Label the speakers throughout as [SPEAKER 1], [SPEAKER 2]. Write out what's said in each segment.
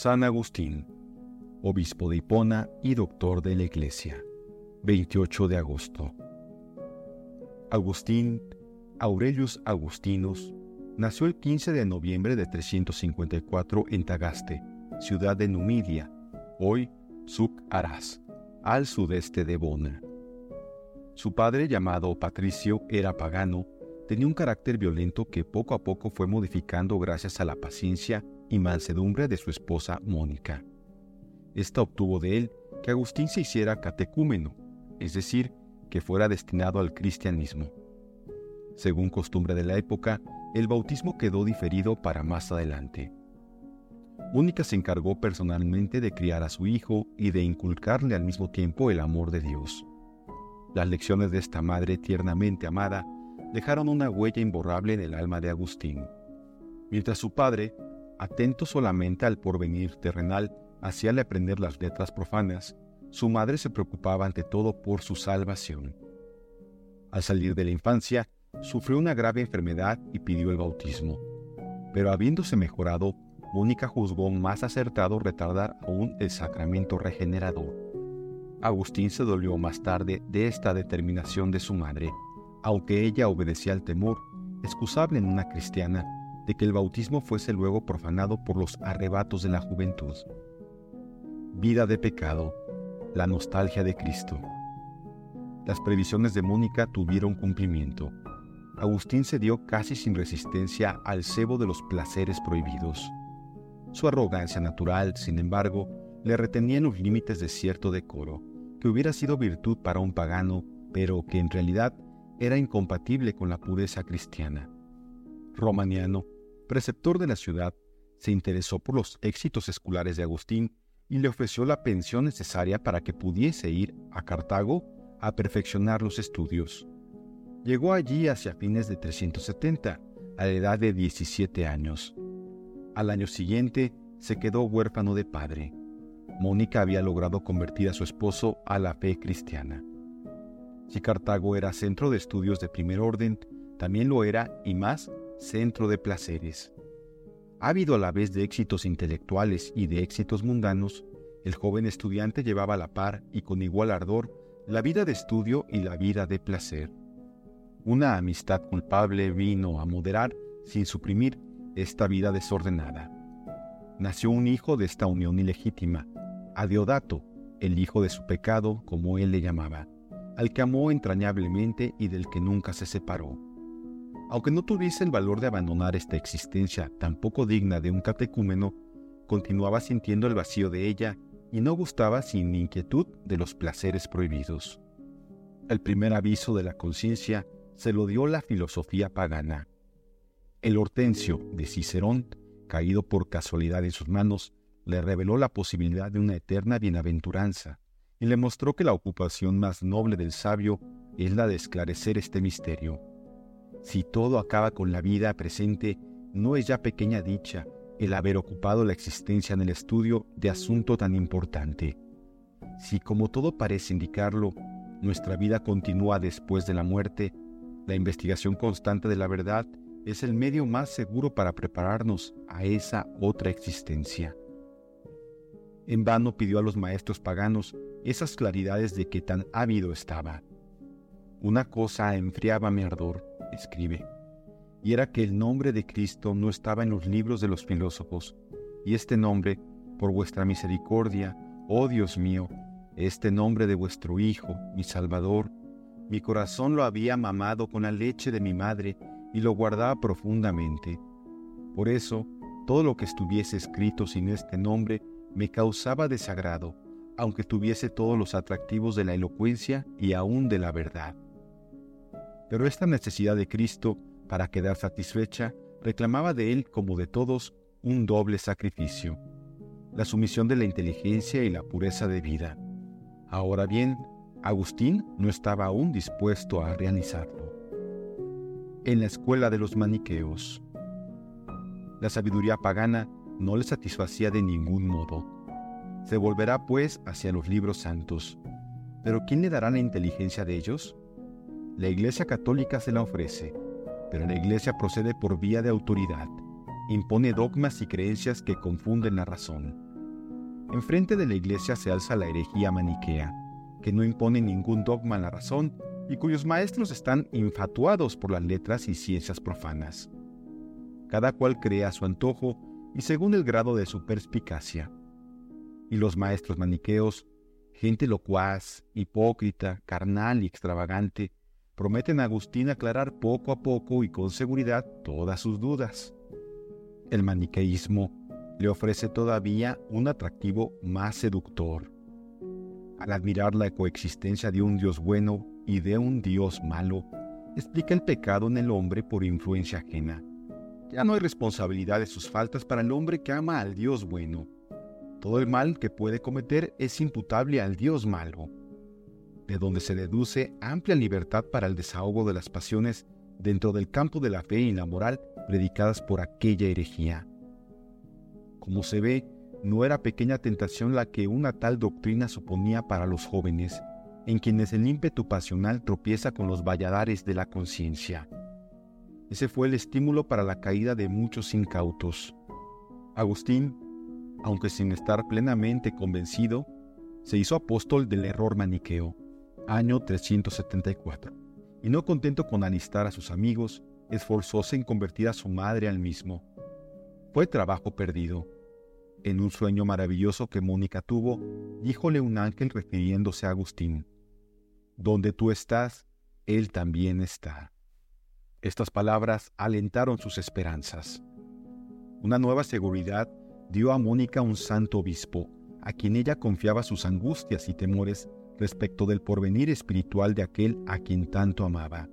[SPEAKER 1] San Agustín, obispo de Hipona y doctor de la Iglesia, 28 de agosto. Agustín Aurelius Agustinus nació el 15 de noviembre de 354 en Tagaste, ciudad de Numidia, hoy Suc Arás, al sudeste de Bona. Su padre, llamado Patricio, era pagano, tenía un carácter violento que poco a poco fue modificando gracias a la paciencia y mansedumbre de su esposa Mónica. Esta obtuvo de él que Agustín se hiciera catecúmeno, es decir, que fuera destinado al cristianismo. Según costumbre de la época, el bautismo quedó diferido para más adelante. Mónica se encargó personalmente de criar a su hijo y de inculcarle al mismo tiempo el amor de Dios. Las lecciones de esta madre tiernamente amada dejaron una huella imborrable en el alma de Agustín. Mientras su padre, atento solamente al porvenir terrenal, hacíale aprender las letras profanas, su madre se preocupaba ante todo por su salvación. Al salir de la infancia, sufrió una grave enfermedad y pidió el bautismo. Pero habiéndose mejorado, Mónica juzgó más acertado retardar aún el sacramento regenerador. Agustín se dolió más tarde de esta determinación de su madre, aunque ella obedecía al temor, excusable en una cristiana, de que el bautismo fuese luego profanado por los arrebatos de la juventud. Vida de pecado, la nostalgia de Cristo. Las previsiones de Mónica tuvieron cumplimiento. Agustín cedió casi sin resistencia al cebo de los placeres prohibidos. Su arrogancia natural, sin embargo, le retenía en los límites de cierto decoro, que hubiera sido virtud para un pagano, pero que en realidad era incompatible con la pureza cristiana. Romaniano, preceptor de la ciudad, se interesó por los éxitos escolares de Agustín y le ofreció la pensión necesaria para que pudiese ir a Cartago a perfeccionar los estudios. Llegó allí hacia fines de 370, a la edad de 17 años. Al año siguiente se quedó huérfano de padre. Mónica había logrado convertir a su esposo a la fe cristiana. Si Cartago era centro de estudios de primer orden, también lo era, y más, centro de placeres. Ávido a la vez de éxitos intelectuales y de éxitos mundanos, el joven estudiante llevaba a la par y con igual ardor la vida de estudio y la vida de placer. Una amistad culpable vino a moderar, sin suprimir, esta vida desordenada. Nació un hijo de esta unión ilegítima, Adiodato, el hijo de su pecado, como él le llamaba, al que amó entrañablemente y del que nunca se separó. Aunque no tuviese el valor de abandonar esta existencia tan poco digna de un catecúmeno, continuaba sintiendo el vacío de ella y no gustaba sin inquietud de los placeres prohibidos. El primer aviso de la conciencia se lo dio la filosofía pagana. El Hortensio de Cicerón, caído por casualidad en sus manos, le reveló la posibilidad de una eterna bienaventuranza y le mostró que la ocupación más noble del sabio es la de esclarecer este misterio. Si todo acaba con la vida presente, no es ya pequeña dicha el haber ocupado la existencia en el estudio de asunto tan importante. Si como todo parece indicarlo, nuestra vida continúa después de la muerte, la investigación constante de la verdad es el medio más seguro para prepararnos a esa otra existencia. En vano pidió a los maestros paganos esas claridades de que tan ávido estaba. Una cosa enfriaba mi ardor, escribe, y era que el nombre de Cristo no estaba en los libros de los filósofos, y este nombre, por vuestra misericordia, oh Dios mío, este nombre de vuestro Hijo, mi Salvador, mi corazón lo había mamado con la leche de mi madre y lo guardaba profundamente. Por eso, todo lo que estuviese escrito sin este nombre me causaba desagrado, aunque tuviese todos los atractivos de la elocuencia y aún de la verdad. Pero esta necesidad de Cristo, para quedar satisfecha, reclamaba de él, como de todos, un doble sacrificio, la sumisión de la inteligencia y la pureza de vida. Ahora bien, Agustín no estaba aún dispuesto a realizarlo. En la escuela de los maniqueos, la sabiduría pagana no le satisfacía de ningún modo. Se volverá pues hacia los libros santos. Pero ¿quién le dará la inteligencia de ellos? La Iglesia Católica se la ofrece, pero la Iglesia procede por vía de autoridad, impone dogmas y creencias que confunden la razón. enfrente de la iglesia se alza la herejía maniquea, que no impone ningún dogma a la razón y cuyos maestros están infatuados por las letras y ciencias profanas. Cada cual cree a su antojo y según el grado de su perspicacia. Y los maestros maniqueos, gente locuaz, hipócrita, carnal y extravagante, prometen a Agustín aclarar poco a poco y con seguridad todas sus dudas. El maniqueísmo le ofrece todavía un atractivo más seductor. Al admirar la coexistencia de un Dios bueno y de un Dios malo, explica el pecado en el hombre por influencia ajena. Ya no hay responsabilidad de sus faltas para el hombre que ama al Dios bueno. Todo el mal que puede cometer es imputable al Dios malo, de donde se deduce amplia libertad para el desahogo de las pasiones dentro del campo de la fe y la moral predicadas por aquella herejía. Como se ve, no era pequeña tentación la que una tal doctrina suponía para los jóvenes, en quienes el ímpetu pasional tropieza con los valladares de la conciencia. Ese fue el estímulo para la caída de muchos incautos. Agustín, aunque sin estar plenamente convencido, se hizo apóstol del error maniqueo, año 374, y no contento con alistar a sus amigos, esforzóse en convertir a su madre al mismo. Fue trabajo perdido en un sueño maravilloso que Mónica tuvo, díjole un ángel refiriéndose a Agustín, Donde tú estás, él también está. Estas palabras alentaron sus esperanzas. Una nueva seguridad dio a Mónica un santo obispo, a quien ella confiaba sus angustias y temores respecto del porvenir espiritual de aquel a quien tanto amaba.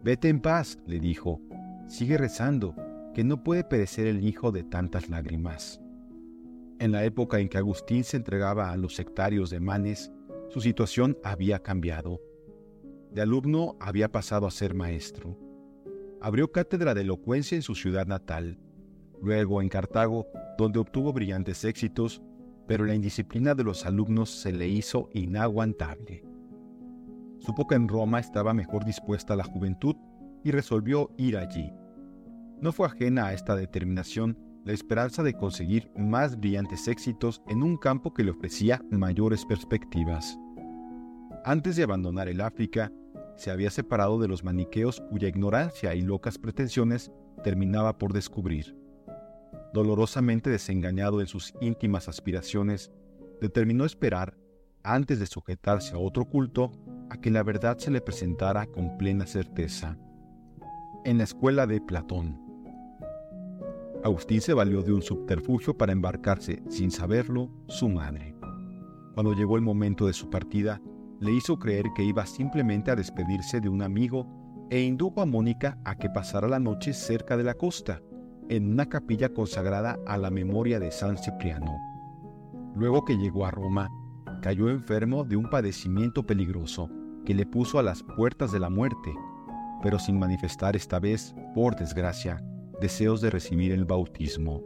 [SPEAKER 1] Vete en paz, le dijo, sigue rezando, que no puede perecer el hijo de tantas lágrimas. En la época en que Agustín se entregaba a los sectarios de Manes, su situación había cambiado. De alumno había pasado a ser maestro. Abrió cátedra de elocuencia en su ciudad natal, luego en Cartago, donde obtuvo brillantes éxitos, pero la indisciplina de los alumnos se le hizo inaguantable. Supo que en Roma estaba mejor dispuesta la juventud y resolvió ir allí. No fue ajena a esta determinación la esperanza de conseguir más brillantes éxitos en un campo que le ofrecía mayores perspectivas. Antes de abandonar el África, se había separado de los maniqueos cuya ignorancia y locas pretensiones terminaba por descubrir. Dolorosamente desengañado en sus íntimas aspiraciones, determinó esperar, antes de sujetarse a otro culto, a que la verdad se le presentara con plena certeza. En la escuela de Platón, Agustín se valió de un subterfugio para embarcarse, sin saberlo, su madre. Cuando llegó el momento de su partida, le hizo creer que iba simplemente a despedirse de un amigo e indujo a Mónica a que pasara la noche cerca de la costa, en una capilla consagrada a la memoria de San Cipriano. Luego que llegó a Roma, cayó enfermo de un padecimiento peligroso que le puso a las puertas de la muerte, pero sin manifestar esta vez, por desgracia, deseos de recibir el bautismo.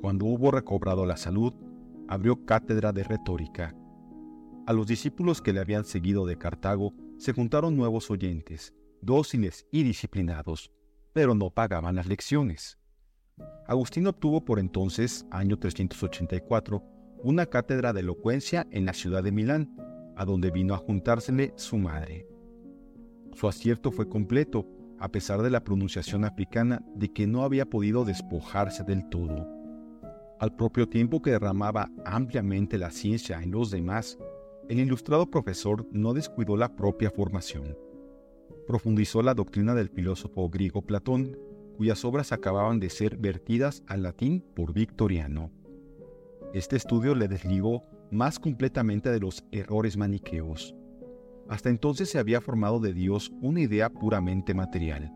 [SPEAKER 1] Cuando hubo recobrado la salud, abrió cátedra de retórica. A los discípulos que le habían seguido de Cartago se juntaron nuevos oyentes, dóciles y disciplinados, pero no pagaban las lecciones. Agustín obtuvo por entonces, año 384, una cátedra de elocuencia en la ciudad de Milán, a donde vino a juntársele su madre. Su acierto fue completo, a pesar de la pronunciación africana de que no había podido despojarse del todo. Al propio tiempo que derramaba ampliamente la ciencia en los demás, el ilustrado profesor no descuidó la propia formación. Profundizó la doctrina del filósofo griego Platón, cuyas obras acababan de ser vertidas al latín por Victoriano. Este estudio le desligó más completamente de los errores maniqueos. Hasta entonces se había formado de Dios una idea puramente material.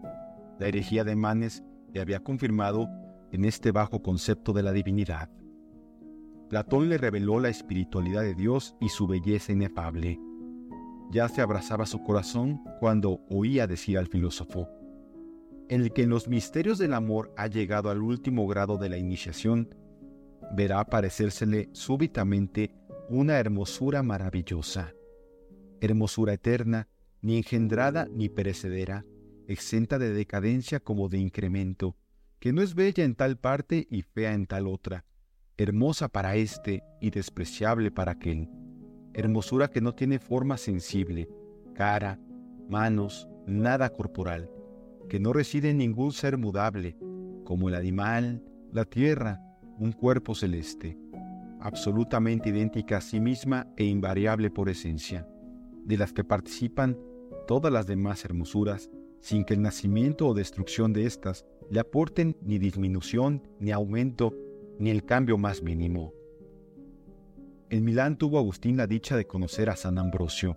[SPEAKER 1] La herejía de Manes le había confirmado en este bajo concepto de la divinidad. Platón le reveló la espiritualidad de Dios y su belleza inefable. Ya se abrazaba su corazón cuando oía decir al filósofo, el que en los misterios del amor ha llegado al último grado de la iniciación, verá aparecérsele súbitamente una hermosura maravillosa. Hermosura eterna, ni engendrada ni perecedera, exenta de decadencia como de incremento, que no es bella en tal parte y fea en tal otra, hermosa para éste y despreciable para aquel, hermosura que no tiene forma sensible, cara, manos, nada corporal, que no reside en ningún ser mudable, como el animal, la tierra, un cuerpo celeste, absolutamente idéntica a sí misma e invariable por esencia, de las que participan todas las demás hermosuras, sin que el nacimiento o destrucción de éstas le aporten ni disminución, ni aumento, ni el cambio más mínimo. En Milán tuvo Agustín la dicha de conocer a San Ambrosio,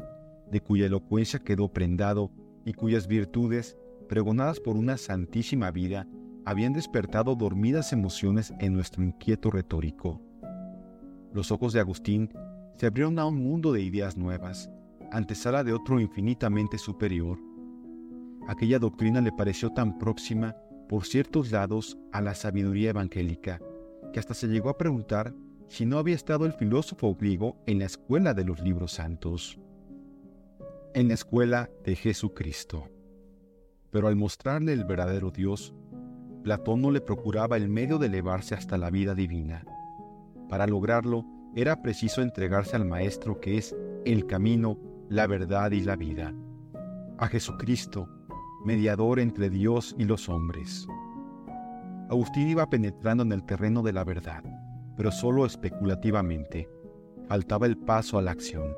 [SPEAKER 1] de cuya elocuencia quedó prendado y cuyas virtudes, pregonadas por una santísima vida, habían despertado dormidas emociones en nuestro inquieto retórico. Los ojos de Agustín se abrieron a un mundo de ideas nuevas, antesala de otro infinitamente superior. Aquella doctrina le pareció tan próxima por ciertos lados a la sabiduría evangélica, que hasta se llegó a preguntar si no había estado el filósofo griego en la escuela de los libros santos, en la escuela de Jesucristo. Pero al mostrarle el verdadero Dios, Platón no le procuraba el medio de elevarse hasta la vida divina. Para lograrlo, era preciso entregarse al Maestro que es el camino, la verdad y la vida, a Jesucristo, mediador entre Dios y los hombres. Agustín iba penetrando en el terreno de la verdad, pero solo especulativamente. Faltaba el paso a la acción.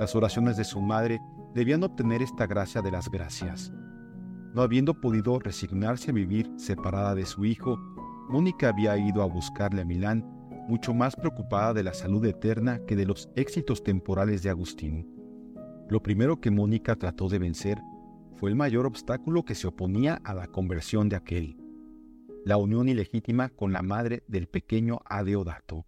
[SPEAKER 1] Las oraciones de su madre debían obtener esta gracia de las gracias. No habiendo podido resignarse a vivir separada de su hijo, Mónica había ido a buscarle a Milán, mucho más preocupada de la salud eterna que de los éxitos temporales de Agustín. Lo primero que Mónica trató de vencer fue el mayor obstáculo que se oponía a la conversión de aquel, la unión ilegítima con la madre del pequeño Adeodato.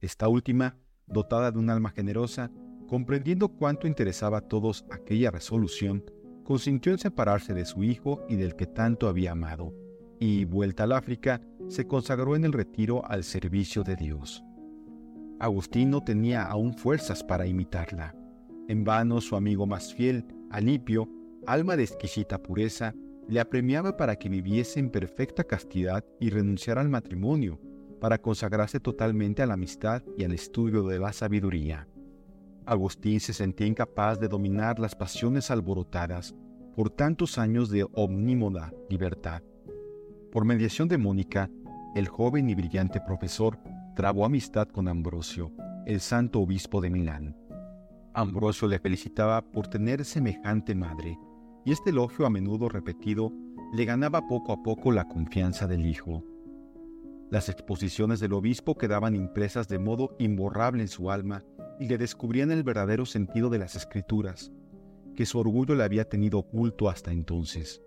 [SPEAKER 1] Esta última, dotada de un alma generosa, comprendiendo cuánto interesaba a todos aquella resolución, consintió en separarse de su hijo y del que tanto había amado, y, vuelta al África, se consagró en el retiro al servicio de Dios. Agustín no tenía aún fuerzas para imitarla. En vano su amigo más fiel, Alipio, alma de exquisita pureza, le apremiaba para que viviese en perfecta castidad y renunciara al matrimonio, para consagrarse totalmente a la amistad y al estudio de la sabiduría. Agustín se sentía incapaz de dominar las pasiones alborotadas por tantos años de omnímoda libertad. Por mediación de Mónica, el joven y brillante profesor trabó amistad con Ambrosio, el santo obispo de Milán. Ambrosio le felicitaba por tener semejante madre, y este elogio a menudo repetido le ganaba poco a poco la confianza del hijo. Las exposiciones del obispo quedaban impresas de modo imborrable en su alma y le descubrían el verdadero sentido de las escrituras, que su orgullo le había tenido oculto hasta entonces.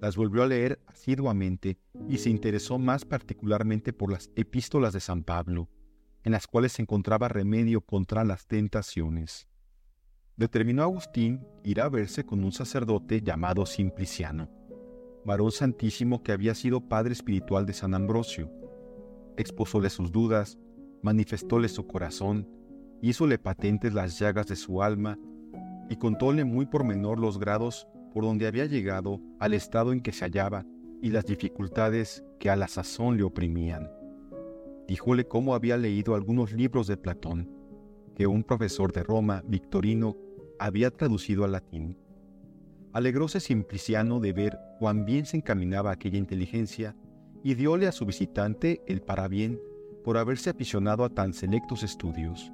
[SPEAKER 1] Las volvió a leer asiduamente y se interesó más particularmente por las epístolas de San Pablo, en las cuales se encontraba remedio contra las tentaciones. Determinó Agustín ir a verse con un sacerdote llamado Simpliciano, varón santísimo que había sido padre espiritual de San Ambrosio. Exposóle sus dudas, manifestóle su corazón, hízole patentes las llagas de su alma y contóle muy por menor los grados por donde había llegado al estado en que se hallaba y las dificultades que a la sazón le oprimían. Díjole cómo había leído algunos libros de Platón, que un profesor de Roma, Victorino, había traducido al latín. Alegróse Simpliciano de ver cuán bien se encaminaba aquella inteligencia y dióle a su visitante el parabién por haberse aficionado a tan selectos estudios,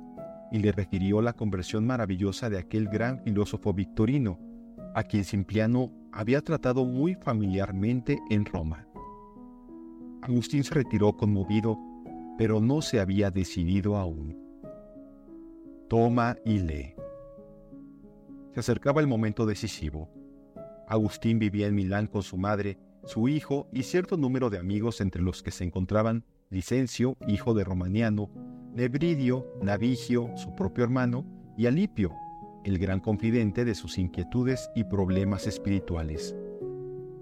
[SPEAKER 1] y le refirió la conversión maravillosa de aquel gran filósofo victorino, a quien Simpliano había tratado muy familiarmente en Roma. Agustín se retiró conmovido, pero no se había decidido aún. Toma y lee. Se acercaba el momento decisivo. Agustín vivía en Milán con su madre, su hijo y cierto número de amigos entre los que se encontraban Licencio, hijo de Romaniano, Nebridio, Navigio, su propio hermano, y Alipio, el gran confidente de sus inquietudes y problemas espirituales.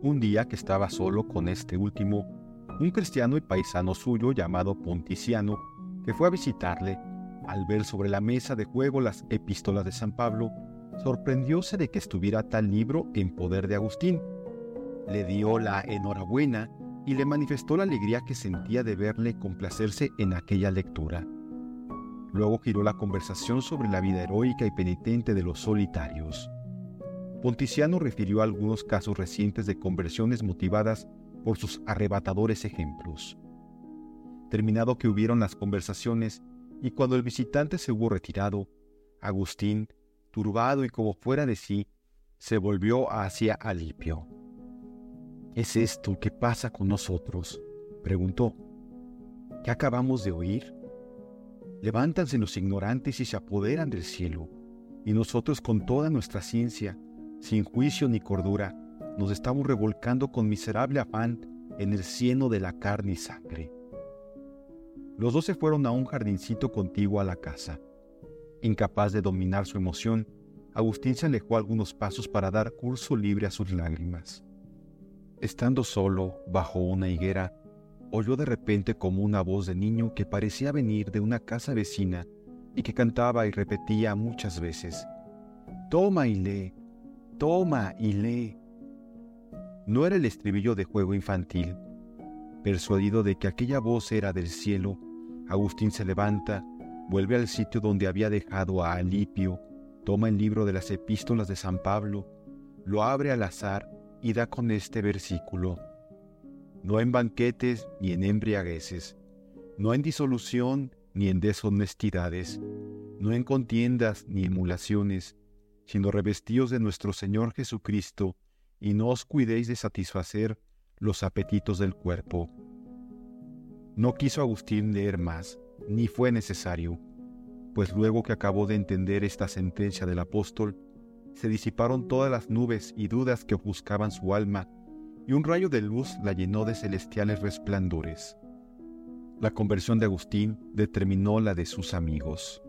[SPEAKER 1] Un día que estaba solo con este último, un cristiano y paisano suyo llamado Ponticiano, que fue a visitarle, al ver sobre la mesa de juego las epístolas de San Pablo, sorprendióse de que estuviera tal libro en poder de Agustín. Le dio la enhorabuena y le manifestó la alegría que sentía de verle complacerse en aquella lectura. Luego giró la conversación sobre la vida heroica y penitente de los solitarios. Ponticiano refirió algunos casos recientes de conversiones motivadas por sus arrebatadores ejemplos. Terminado que hubieron las conversaciones y cuando el visitante se hubo retirado, Agustín, turbado y como fuera de sí, se volvió hacia Alipio. ¿Es esto que pasa con nosotros? preguntó. ¿Qué acabamos de oír? Levántanse los ignorantes y se apoderan del cielo, y nosotros con toda nuestra ciencia, sin juicio ni cordura, nos estamos revolcando con miserable afán en el cieno de la carne y sangre. Los dos se fueron a un jardincito contiguo a la casa. Incapaz de dominar su emoción, Agustín se alejó algunos pasos para dar curso libre a sus lágrimas. Estando solo, bajo una higuera, oyó de repente como una voz de niño que parecía venir de una casa vecina y que cantaba y repetía muchas veces, Toma y lee, toma y lee. No era el estribillo de juego infantil. Persuadido de que aquella voz era del cielo, Agustín se levanta, vuelve al sitio donde había dejado a Alipio, toma el libro de las epístolas de San Pablo, lo abre al azar y da con este versículo. No en banquetes ni en embriagueces, no en disolución ni en deshonestidades, no en contiendas ni emulaciones, sino revestidos de nuestro Señor Jesucristo, y no os cuidéis de satisfacer los apetitos del cuerpo. No quiso Agustín leer más, ni fue necesario, pues luego que acabó de entender esta sentencia del apóstol, se disiparon todas las nubes y dudas que ofuscaban su alma, y un rayo de luz la llenó de celestiales resplandores. La conversión de Agustín determinó la de sus amigos.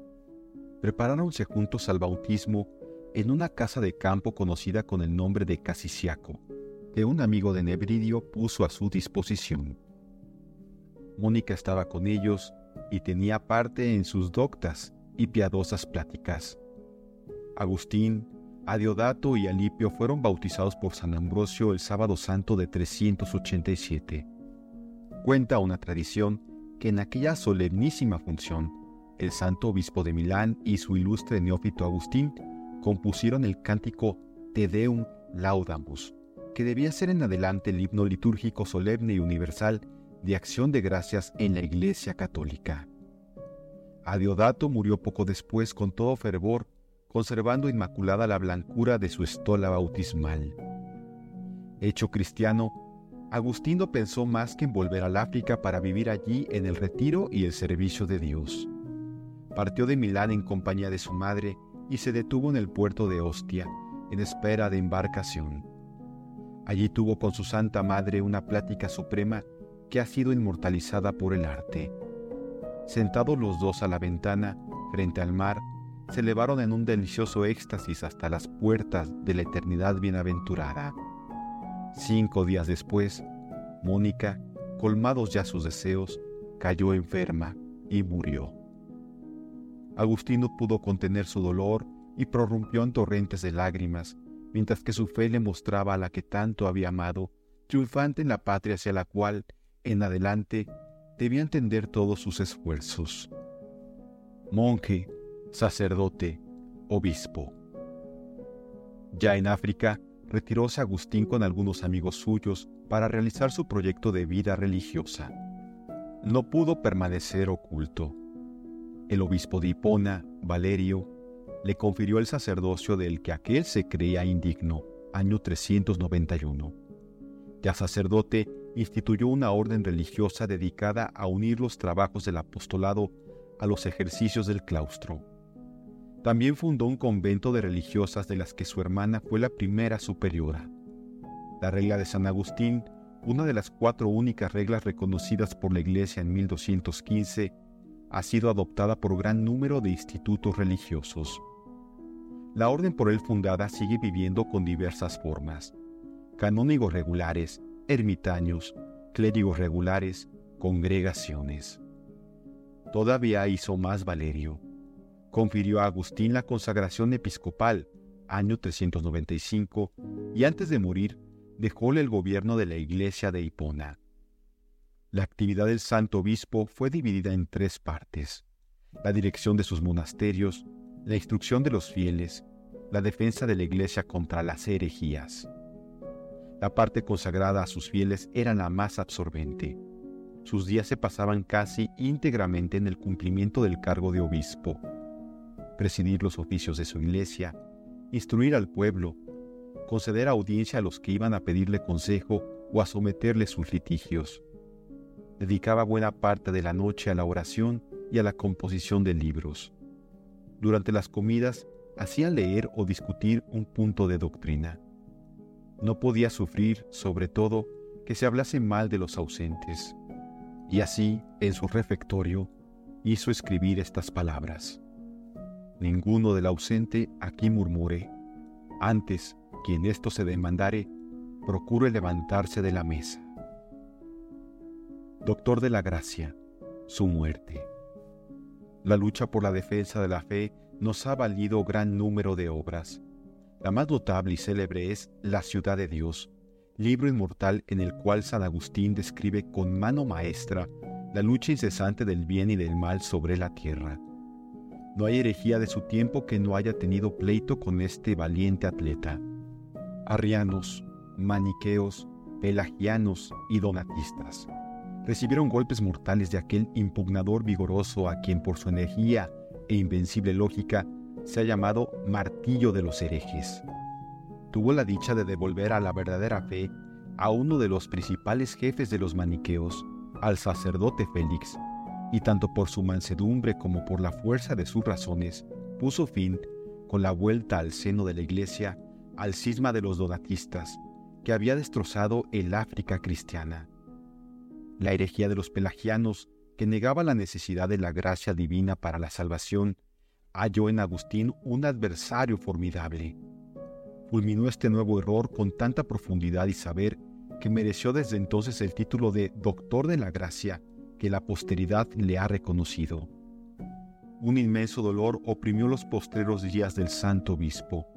[SPEAKER 1] Preparáronse juntos al bautismo en una casa de campo conocida con el nombre de Casiciaco, que un amigo de Nebridio puso a su disposición. Mónica estaba con ellos y tenía parte en sus doctas y piadosas pláticas. Agustín, Adiodato y Alipio fueron bautizados por San Ambrosio el sábado santo de 387. Cuenta una tradición que en aquella solemnísima función, el santo obispo de Milán y su ilustre neófito Agustín compusieron el cántico Te Deum Laudamus, que debía ser en adelante el himno litúrgico solemne y universal de acción de gracias en la Iglesia Católica. Adiodato murió poco después con todo fervor conservando inmaculada la blancura de su estola bautismal. Hecho cristiano, Agustino pensó más que en volver al África para vivir allí en el retiro y el servicio de Dios. Partió de Milán en compañía de su madre y se detuvo en el puerto de Ostia, en espera de embarcación. Allí tuvo con su Santa Madre una plática suprema que ha sido inmortalizada por el arte. Sentados los dos a la ventana, frente al mar, se elevaron en un delicioso éxtasis hasta las puertas de la eternidad bienaventurada. Cinco días después, Mónica, colmados ya sus deseos, cayó enferma y murió. Agustino pudo contener su dolor y prorrumpió en torrentes de lágrimas, mientras que su fe le mostraba a la que tanto había amado, triunfante en la patria hacia la cual, en adelante, debía tender todos sus esfuerzos. Monje, sacerdote, obispo. Ya en África, retiróse Agustín con algunos amigos suyos para realizar su proyecto de vida religiosa. No pudo permanecer oculto. El obispo de Hipona, Valerio, le confirió el sacerdocio del que aquel se creía indigno, año 391. Ya sacerdote, instituyó una orden religiosa dedicada a unir los trabajos del apostolado a los ejercicios del claustro. También fundó un convento de religiosas de las que su hermana fue la primera superiora. La regla de San Agustín, una de las cuatro únicas reglas reconocidas por la Iglesia en 1215, ha sido adoptada por gran número de institutos religiosos. La orden por él fundada sigue viviendo con diversas formas. Canónigos regulares, ermitaños, clérigos regulares, congregaciones. Todavía hizo más Valerio confirió a Agustín la consagración episcopal, año 395, y antes de morir dejóle el gobierno de la iglesia de Hipona, La actividad del santo obispo fue dividida en tres partes. La dirección de sus monasterios, la instrucción de los fieles, la defensa de la iglesia contra las herejías. La parte consagrada a sus fieles era la más absorbente. Sus días se pasaban casi íntegramente en el cumplimiento del cargo de obispo, presidir los oficios de su iglesia, instruir al pueblo, conceder audiencia a los que iban a pedirle consejo o a someterle sus litigios. Dedicaba buena parte de la noche a la oración y a la composición de libros. Durante las comidas hacía leer o discutir un punto de doctrina. No podía sufrir, sobre todo, que se hablase mal de los ausentes. Y así, en su refectorio, hizo escribir estas palabras. Ninguno del ausente aquí murmure. Antes, quien esto se demandare, procure levantarse de la mesa. Doctor de la Gracia, su muerte. La lucha por la defensa de la fe nos ha valido gran número de obras. La más notable y célebre es La ciudad de Dios, libro inmortal en el cual San Agustín describe con mano maestra la lucha incesante del bien y del mal sobre la tierra. No hay herejía de su tiempo que no haya tenido pleito con este valiente atleta. Arrianos, maniqueos, pelagianos y donatistas recibieron golpes mortales de aquel impugnador vigoroso a quien por su energía e invencible lógica se ha llamado martillo de los herejes. Tuvo la dicha de devolver a la verdadera fe a uno de los principales jefes de los maniqueos, al sacerdote Félix, y tanto por su mansedumbre como por la fuerza de sus razones, puso fin, con la vuelta al seno de la iglesia, al cisma de los donatistas, que había destrozado el África cristiana. La herejía de los pelagianos que negaba la necesidad de la gracia divina para la salvación, halló en Agustín un adversario formidable. Fulminó este nuevo error con tanta profundidad y saber que mereció desde entonces el título de Doctor de la Gracia que la posteridad le ha reconocido. Un inmenso dolor oprimió los postreros días del santo obispo.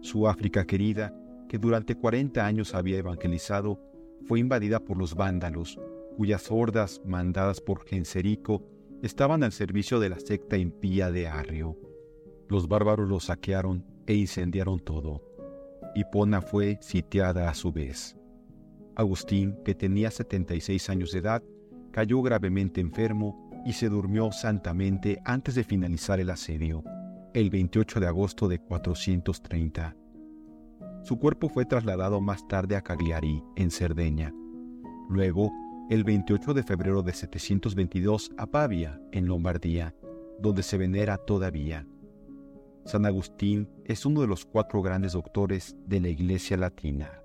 [SPEAKER 1] Su África querida, que durante 40 años había evangelizado, fue invadida por los vándalos, cuyas hordas, mandadas por Genserico, estaban al servicio de la secta impía de Arrio. Los bárbaros lo saquearon e incendiaron todo. Hipona fue sitiada a su vez. Agustín, que tenía 76 años de edad, cayó gravemente enfermo y se durmió santamente antes de finalizar el asedio, el 28 de agosto de 430. Su cuerpo fue trasladado más tarde a Cagliari, en Cerdeña. Luego el 28 de febrero de 722 a Pavia, en Lombardía, donde se venera todavía. San Agustín es uno de los cuatro grandes doctores de la Iglesia Latina.